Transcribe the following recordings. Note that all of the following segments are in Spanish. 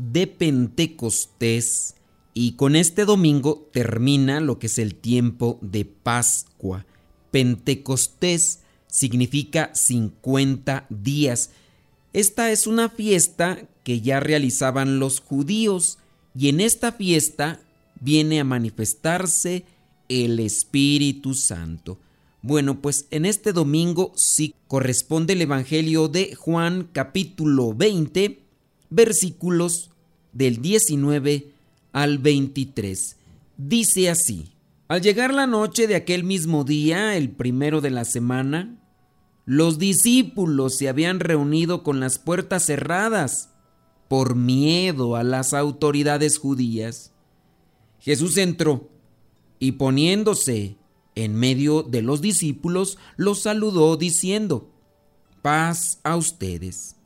de Pentecostés y con este domingo termina lo que es el tiempo de Pascua. Pentecostés significa 50 días. Esta es una fiesta que ya realizaban los judíos y en esta fiesta viene a manifestarse el Espíritu Santo. Bueno, pues en este domingo sí corresponde el Evangelio de Juan capítulo 20 versículos del 19 al 23. Dice así, al llegar la noche de aquel mismo día, el primero de la semana, los discípulos se habían reunido con las puertas cerradas por miedo a las autoridades judías. Jesús entró y poniéndose en medio de los discípulos, los saludó diciendo, paz a ustedes.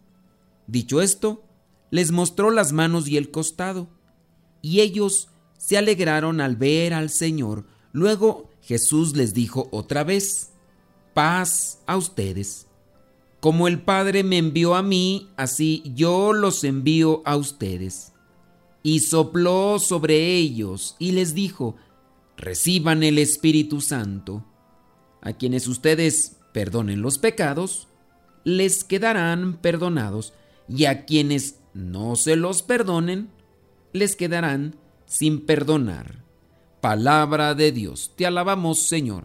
Dicho esto, les mostró las manos y el costado, y ellos se alegraron al ver al Señor. Luego Jesús les dijo otra vez, paz a ustedes. Como el Padre me envió a mí, así yo los envío a ustedes. Y sopló sobre ellos y les dijo, reciban el Espíritu Santo. A quienes ustedes perdonen los pecados, les quedarán perdonados, y a quienes no se los perdonen, les quedarán sin perdonar. Palabra de Dios, te alabamos Señor.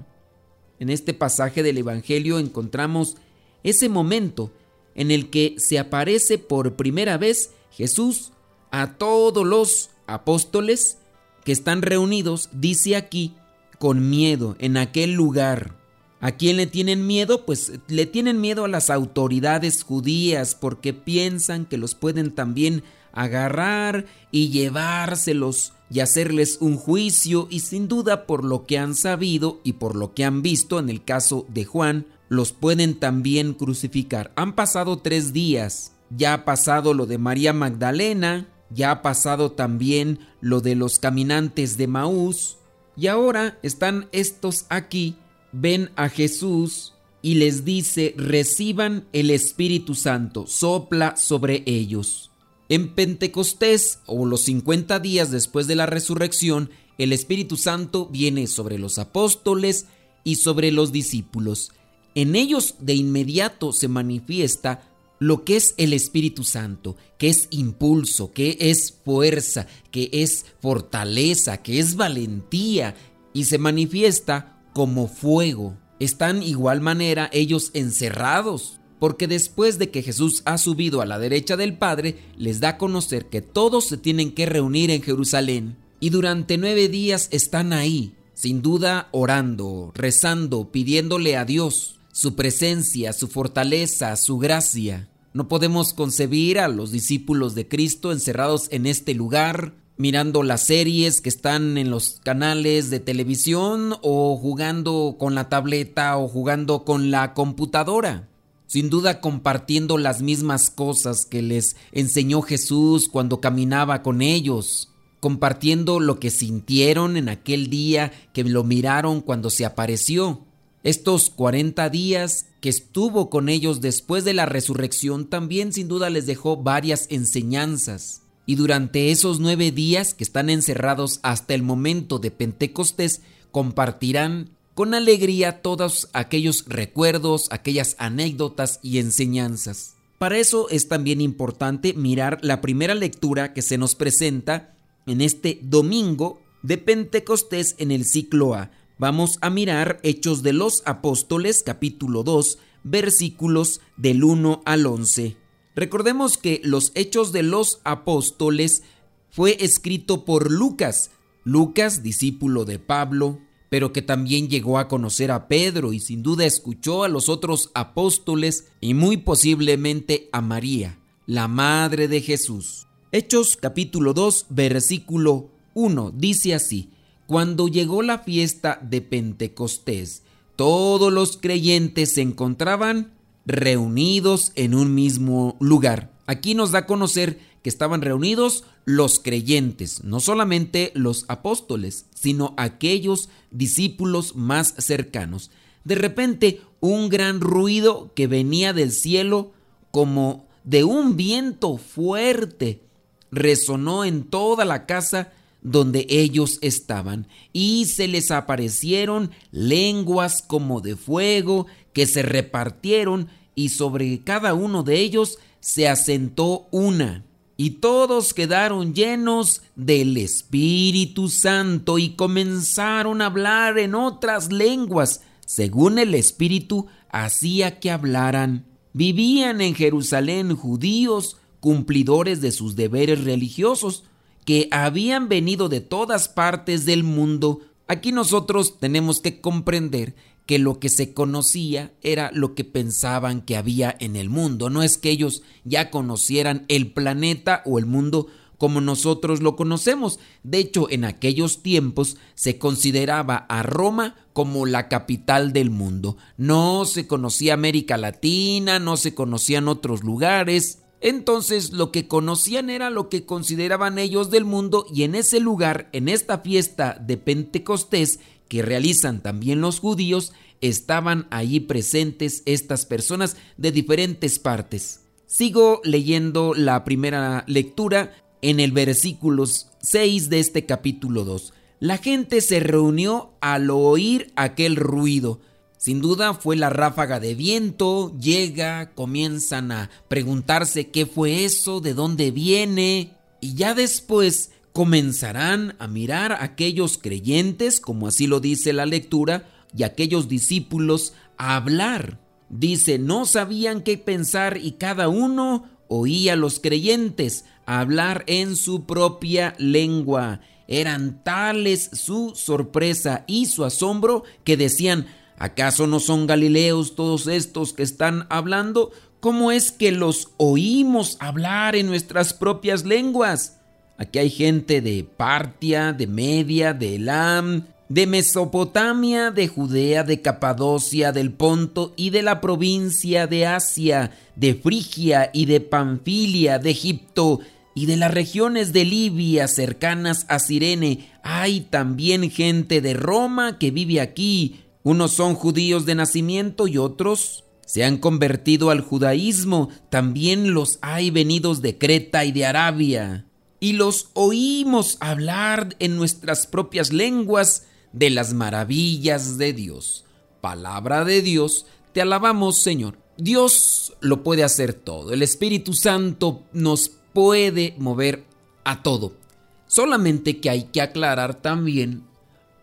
En este pasaje del Evangelio encontramos ese momento en el que se aparece por primera vez Jesús a todos los apóstoles que están reunidos, dice aquí, con miedo en aquel lugar. ¿A quién le tienen miedo? Pues le tienen miedo a las autoridades judías porque piensan que los pueden también agarrar y llevárselos y hacerles un juicio y sin duda por lo que han sabido y por lo que han visto en el caso de Juan, los pueden también crucificar. Han pasado tres días, ya ha pasado lo de María Magdalena, ya ha pasado también lo de los caminantes de Maús y ahora están estos aquí ven a Jesús y les dice, reciban el Espíritu Santo, sopla sobre ellos. En Pentecostés, o los 50 días después de la resurrección, el Espíritu Santo viene sobre los apóstoles y sobre los discípulos. En ellos de inmediato se manifiesta lo que es el Espíritu Santo, que es impulso, que es fuerza, que es fortaleza, que es valentía, y se manifiesta como fuego. Están igual manera ellos encerrados, porque después de que Jesús ha subido a la derecha del Padre, les da a conocer que todos se tienen que reunir en Jerusalén, y durante nueve días están ahí, sin duda orando, rezando, pidiéndole a Dios su presencia, su fortaleza, su gracia. No podemos concebir a los discípulos de Cristo encerrados en este lugar, mirando las series que están en los canales de televisión o jugando con la tableta o jugando con la computadora. Sin duda compartiendo las mismas cosas que les enseñó Jesús cuando caminaba con ellos, compartiendo lo que sintieron en aquel día que lo miraron cuando se apareció. Estos 40 días que estuvo con ellos después de la resurrección también sin duda les dejó varias enseñanzas y durante esos nueve días que están encerrados hasta el momento de Pentecostés compartirán con alegría todos aquellos recuerdos, aquellas anécdotas y enseñanzas. Para eso es también importante mirar la primera lectura que se nos presenta en este domingo de Pentecostés en el ciclo A. Vamos a mirar Hechos de los Apóstoles capítulo 2 versículos del 1 al 11. Recordemos que los Hechos de los Apóstoles fue escrito por Lucas, Lucas, discípulo de Pablo, pero que también llegó a conocer a Pedro y sin duda escuchó a los otros apóstoles y muy posiblemente a María, la madre de Jesús. Hechos capítulo 2 versículo 1 dice así, cuando llegó la fiesta de Pentecostés, todos los creyentes se encontraban reunidos en un mismo lugar. Aquí nos da a conocer que estaban reunidos los creyentes, no solamente los apóstoles, sino aquellos discípulos más cercanos. De repente, un gran ruido que venía del cielo como de un viento fuerte resonó en toda la casa donde ellos estaban, y se les aparecieron lenguas como de fuego que se repartieron, y sobre cada uno de ellos se asentó una y todos quedaron llenos del Espíritu Santo y comenzaron a hablar en otras lenguas, según el Espíritu hacía que hablaran. Vivían en Jerusalén judíos, cumplidores de sus deberes religiosos, que habían venido de todas partes del mundo. Aquí nosotros tenemos que comprender que lo que se conocía era lo que pensaban que había en el mundo. No es que ellos ya conocieran el planeta o el mundo como nosotros lo conocemos. De hecho, en aquellos tiempos se consideraba a Roma como la capital del mundo. No se conocía América Latina, no se conocían otros lugares. Entonces lo que conocían era lo que consideraban ellos del mundo y en ese lugar, en esta fiesta de Pentecostés, que realizan también los judíos, estaban allí presentes estas personas de diferentes partes. Sigo leyendo la primera lectura en el versículo 6 de este capítulo 2. La gente se reunió al oír aquel ruido. Sin duda fue la ráfaga de viento, llega, comienzan a preguntarse qué fue eso, de dónde viene, y ya después comenzarán a mirar a aquellos creyentes, como así lo dice la lectura, y aquellos discípulos a hablar. Dice, no sabían qué pensar y cada uno oía a los creyentes hablar en su propia lengua. Eran tales su sorpresa y su asombro que decían, ¿acaso no son galileos todos estos que están hablando? ¿Cómo es que los oímos hablar en nuestras propias lenguas? Aquí hay gente de Partia, de Media, de Elam, de Mesopotamia, de Judea, de Capadocia, del Ponto y de la provincia de Asia, de Frigia y de Panfilia, de Egipto y de las regiones de Libia cercanas a Sirene. Hay también gente de Roma que vive aquí. Unos son judíos de nacimiento y otros se han convertido al judaísmo. También los hay venidos de Creta y de Arabia y los oímos hablar en nuestras propias lenguas de las maravillas de Dios. Palabra de Dios, te alabamos Señor. Dios lo puede hacer todo. El Espíritu Santo nos puede mover a todo. Solamente que hay que aclarar también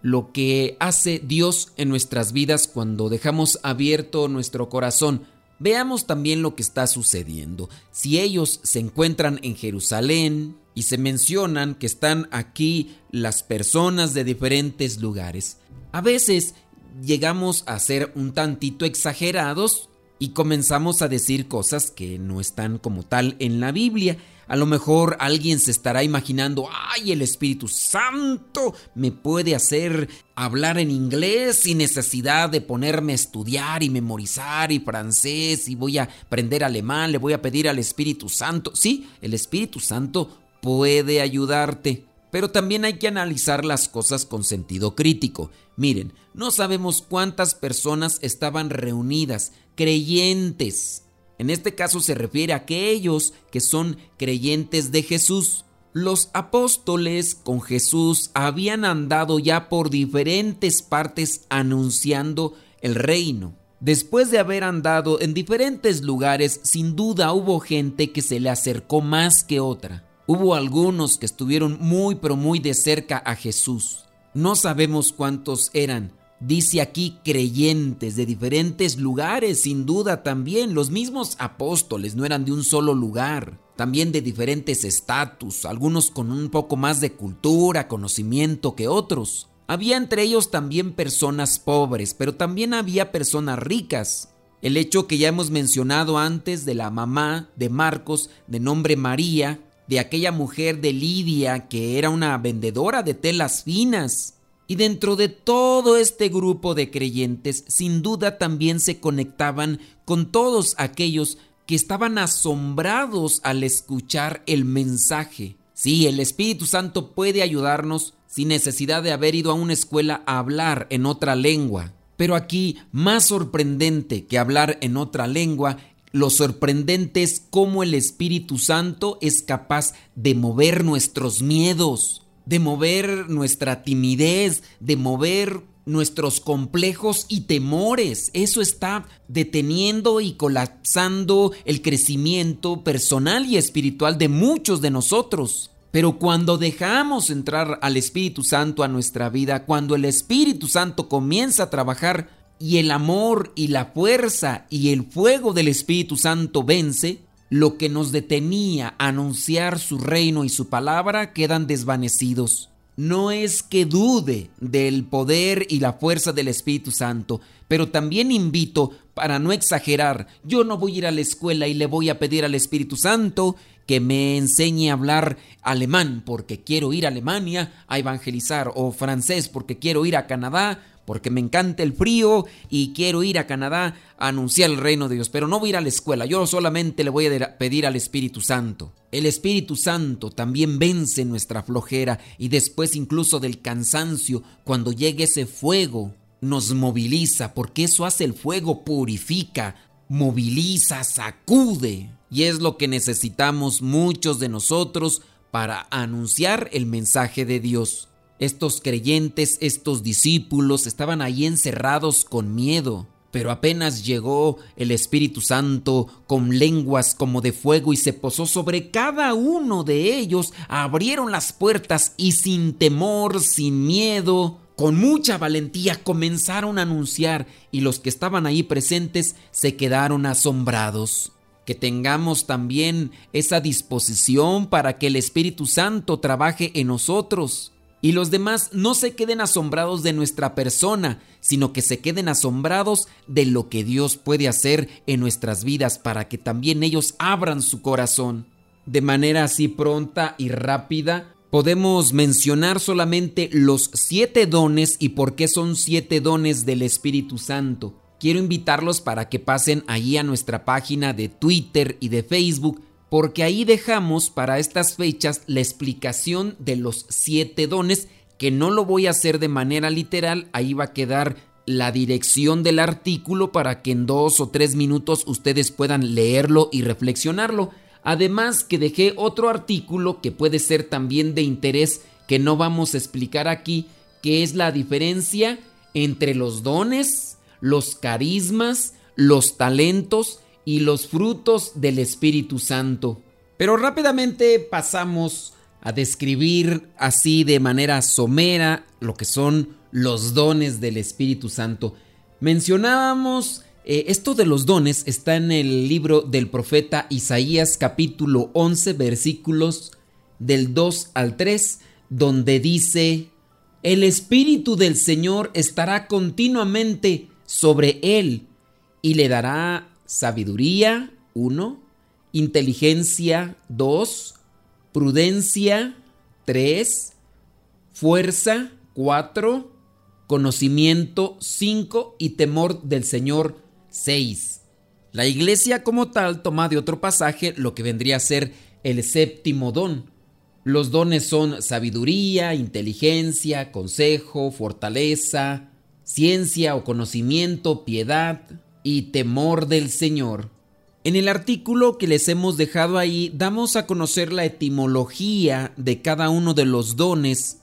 lo que hace Dios en nuestras vidas cuando dejamos abierto nuestro corazón. Veamos también lo que está sucediendo. Si ellos se encuentran en Jerusalén, y se mencionan que están aquí las personas de diferentes lugares. A veces llegamos a ser un tantito exagerados y comenzamos a decir cosas que no están como tal en la Biblia. A lo mejor alguien se estará imaginando, ay, el Espíritu Santo me puede hacer hablar en inglés sin necesidad de ponerme a estudiar y memorizar y francés y voy a aprender alemán, le voy a pedir al Espíritu Santo. Sí, el Espíritu Santo puede ayudarte. Pero también hay que analizar las cosas con sentido crítico. Miren, no sabemos cuántas personas estaban reunidas, creyentes. En este caso se refiere a aquellos que son creyentes de Jesús. Los apóstoles con Jesús habían andado ya por diferentes partes anunciando el reino. Después de haber andado en diferentes lugares, sin duda hubo gente que se le acercó más que otra. Hubo algunos que estuvieron muy pero muy de cerca a Jesús. No sabemos cuántos eran. Dice aquí creyentes de diferentes lugares, sin duda también. Los mismos apóstoles no eran de un solo lugar, también de diferentes estatus, algunos con un poco más de cultura, conocimiento que otros. Había entre ellos también personas pobres, pero también había personas ricas. El hecho que ya hemos mencionado antes de la mamá de Marcos, de nombre María, de aquella mujer de Lidia que era una vendedora de telas finas. Y dentro de todo este grupo de creyentes, sin duda también se conectaban con todos aquellos que estaban asombrados al escuchar el mensaje. Sí, el Espíritu Santo puede ayudarnos sin necesidad de haber ido a una escuela a hablar en otra lengua. Pero aquí, más sorprendente que hablar en otra lengua, lo sorprendente es cómo el Espíritu Santo es capaz de mover nuestros miedos, de mover nuestra timidez, de mover nuestros complejos y temores. Eso está deteniendo y colapsando el crecimiento personal y espiritual de muchos de nosotros. Pero cuando dejamos entrar al Espíritu Santo a nuestra vida, cuando el Espíritu Santo comienza a trabajar y el amor y la fuerza y el fuego del Espíritu Santo vence, lo que nos detenía a anunciar su reino y su palabra quedan desvanecidos. No es que dude del poder y la fuerza del Espíritu Santo, pero también invito, para no exagerar, yo no voy a ir a la escuela y le voy a pedir al Espíritu Santo que me enseñe a hablar alemán porque quiero ir a Alemania a evangelizar o francés porque quiero ir a Canadá porque me encanta el frío y quiero ir a Canadá a anunciar el reino de Dios, pero no voy a ir a la escuela, yo solamente le voy a pedir al Espíritu Santo. El Espíritu Santo también vence nuestra flojera y después incluso del cansancio, cuando llegue ese fuego, nos moviliza, porque eso hace el fuego, purifica, moviliza, sacude. Y es lo que necesitamos muchos de nosotros para anunciar el mensaje de Dios. Estos creyentes, estos discípulos estaban ahí encerrados con miedo, pero apenas llegó el Espíritu Santo con lenguas como de fuego y se posó sobre cada uno de ellos, abrieron las puertas y sin temor, sin miedo, con mucha valentía comenzaron a anunciar y los que estaban ahí presentes se quedaron asombrados. Que tengamos también esa disposición para que el Espíritu Santo trabaje en nosotros y los demás no se queden asombrados de nuestra persona, sino que se queden asombrados de lo que Dios puede hacer en nuestras vidas para que también ellos abran su corazón. De manera así pronta y rápida, podemos mencionar solamente los siete dones y por qué son siete dones del Espíritu Santo. Quiero invitarlos para que pasen allí a nuestra página de Twitter y de Facebook porque ahí dejamos para estas fechas la explicación de los siete dones, que no lo voy a hacer de manera literal, ahí va a quedar la dirección del artículo para que en dos o tres minutos ustedes puedan leerlo y reflexionarlo. Además que dejé otro artículo que puede ser también de interés que no vamos a explicar aquí, que es la diferencia entre los dones, los carismas, los talentos y los frutos del Espíritu Santo. Pero rápidamente pasamos a describir así de manera somera lo que son los dones del Espíritu Santo. Mencionábamos eh, esto de los dones está en el libro del profeta Isaías capítulo 11 versículos del 2 al 3 donde dice, el Espíritu del Señor estará continuamente sobre él y le dará sabiduría, 1, inteligencia, 2, prudencia, 3, fuerza, 4, conocimiento, 5 y temor del Señor, 6. La iglesia como tal toma de otro pasaje lo que vendría a ser el séptimo don. Los dones son sabiduría, inteligencia, consejo, fortaleza, ciencia o conocimiento, piedad, y temor del Señor. En el artículo que les hemos dejado ahí damos a conocer la etimología de cada uno de los dones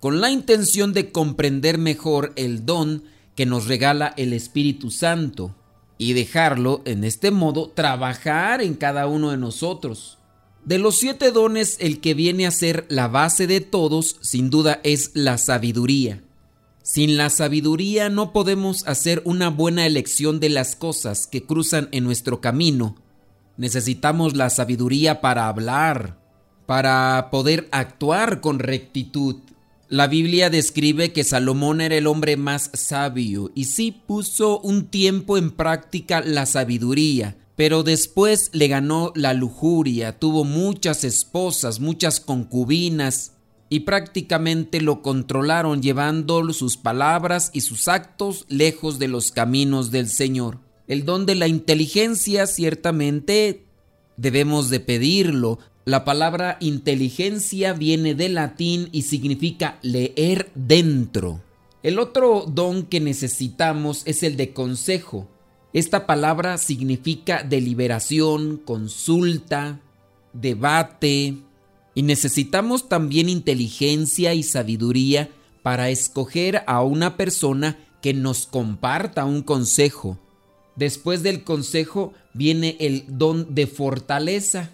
con la intención de comprender mejor el don que nos regala el Espíritu Santo y dejarlo en este modo trabajar en cada uno de nosotros. De los siete dones, el que viene a ser la base de todos, sin duda, es la sabiduría. Sin la sabiduría no podemos hacer una buena elección de las cosas que cruzan en nuestro camino. Necesitamos la sabiduría para hablar, para poder actuar con rectitud. La Biblia describe que Salomón era el hombre más sabio y sí puso un tiempo en práctica la sabiduría, pero después le ganó la lujuria, tuvo muchas esposas, muchas concubinas, y prácticamente lo controlaron llevando sus palabras y sus actos lejos de los caminos del Señor. El don de la inteligencia ciertamente debemos de pedirlo. La palabra inteligencia viene del latín y significa leer dentro. El otro don que necesitamos es el de consejo. Esta palabra significa deliberación, consulta, debate, y necesitamos también inteligencia y sabiduría para escoger a una persona que nos comparta un consejo. Después del consejo viene el don de fortaleza.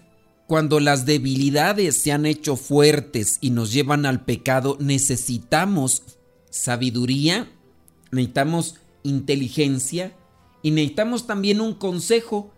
Cuando las debilidades se han hecho fuertes y nos llevan al pecado, necesitamos sabiduría, necesitamos inteligencia y necesitamos también un consejo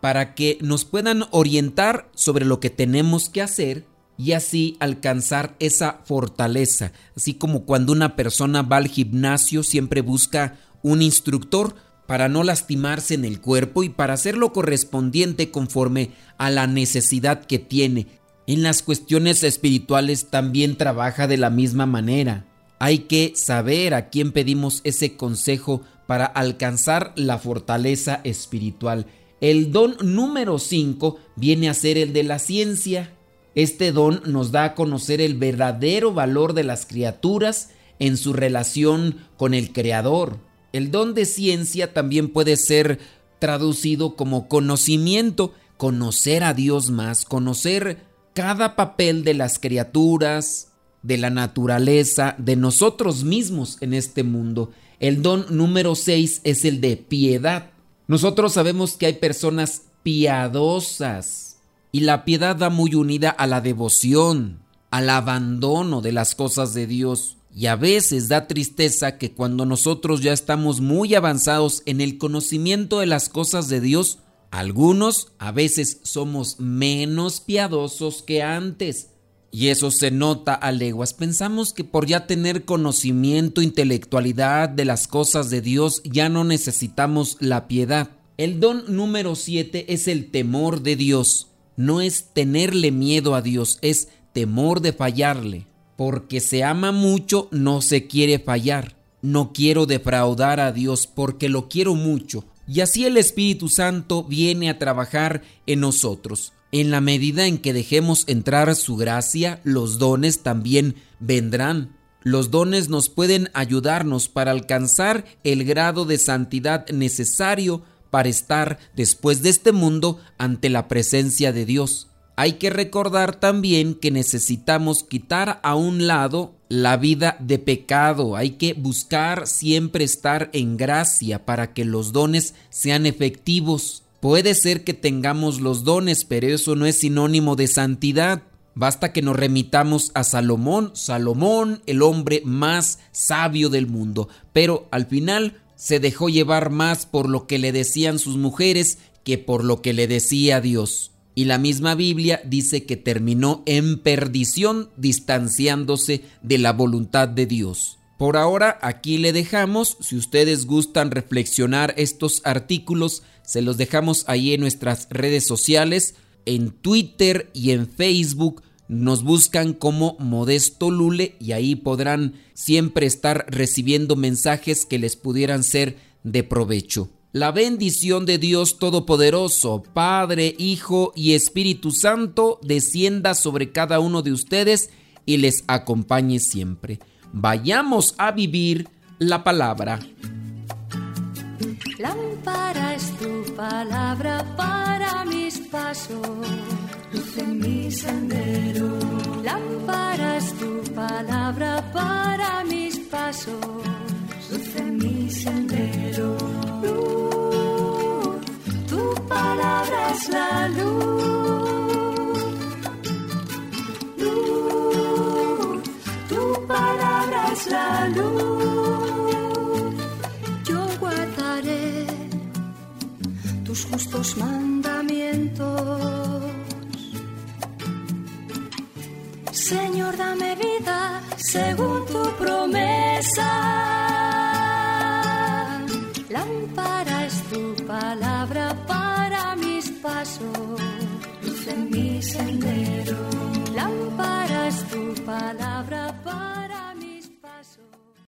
para que nos puedan orientar sobre lo que tenemos que hacer y así alcanzar esa fortaleza. Así como cuando una persona va al gimnasio siempre busca un instructor para no lastimarse en el cuerpo y para hacer lo correspondiente conforme a la necesidad que tiene. En las cuestiones espirituales también trabaja de la misma manera. Hay que saber a quién pedimos ese consejo para alcanzar la fortaleza espiritual. El don número 5 viene a ser el de la ciencia. Este don nos da a conocer el verdadero valor de las criaturas en su relación con el Creador. El don de ciencia también puede ser traducido como conocimiento, conocer a Dios más, conocer cada papel de las criaturas, de la naturaleza, de nosotros mismos en este mundo. El don número 6 es el de piedad. Nosotros sabemos que hay personas piadosas y la piedad va muy unida a la devoción, al abandono de las cosas de Dios. Y a veces da tristeza que cuando nosotros ya estamos muy avanzados en el conocimiento de las cosas de Dios, algunos a veces somos menos piadosos que antes. Y eso se nota a leguas. Pensamos que por ya tener conocimiento, intelectualidad de las cosas de Dios, ya no necesitamos la piedad. El don número 7 es el temor de Dios no es tenerle miedo a Dios, es temor de fallarle. Porque se ama mucho, no se quiere fallar. No quiero defraudar a Dios porque lo quiero mucho. Y así el Espíritu Santo viene a trabajar en nosotros. En la medida en que dejemos entrar su gracia, los dones también vendrán. Los dones nos pueden ayudarnos para alcanzar el grado de santidad necesario para estar después de este mundo ante la presencia de Dios. Hay que recordar también que necesitamos quitar a un lado la vida de pecado. Hay que buscar siempre estar en gracia para que los dones sean efectivos. Puede ser que tengamos los dones, pero eso no es sinónimo de santidad. Basta que nos remitamos a Salomón, Salomón, el hombre más sabio del mundo. Pero al final se dejó llevar más por lo que le decían sus mujeres que por lo que le decía Dios. Y la misma Biblia dice que terminó en perdición distanciándose de la voluntad de Dios. Por ahora aquí le dejamos, si ustedes gustan reflexionar estos artículos, se los dejamos ahí en nuestras redes sociales, en Twitter y en Facebook nos buscan como Modesto Lule y ahí podrán siempre estar recibiendo mensajes que les pudieran ser de provecho. La bendición de Dios Todopoderoso, Padre, Hijo y Espíritu Santo, descienda sobre cada uno de ustedes y les acompañe siempre. Vayamos a vivir la palabra. Lámpara es tu palabra para mis pasos luz mi sendero. Lámpara es tu palabra para mis pasos, luz en mi sendero. Luz, tu palabra es la luz. Luz, tu palabra es la luz. Yo guardaré tus justos mandamientos según tu promesa. Lámpara es tu palabra para mis pasos, luz en mi sendero. Lámparas tu palabra.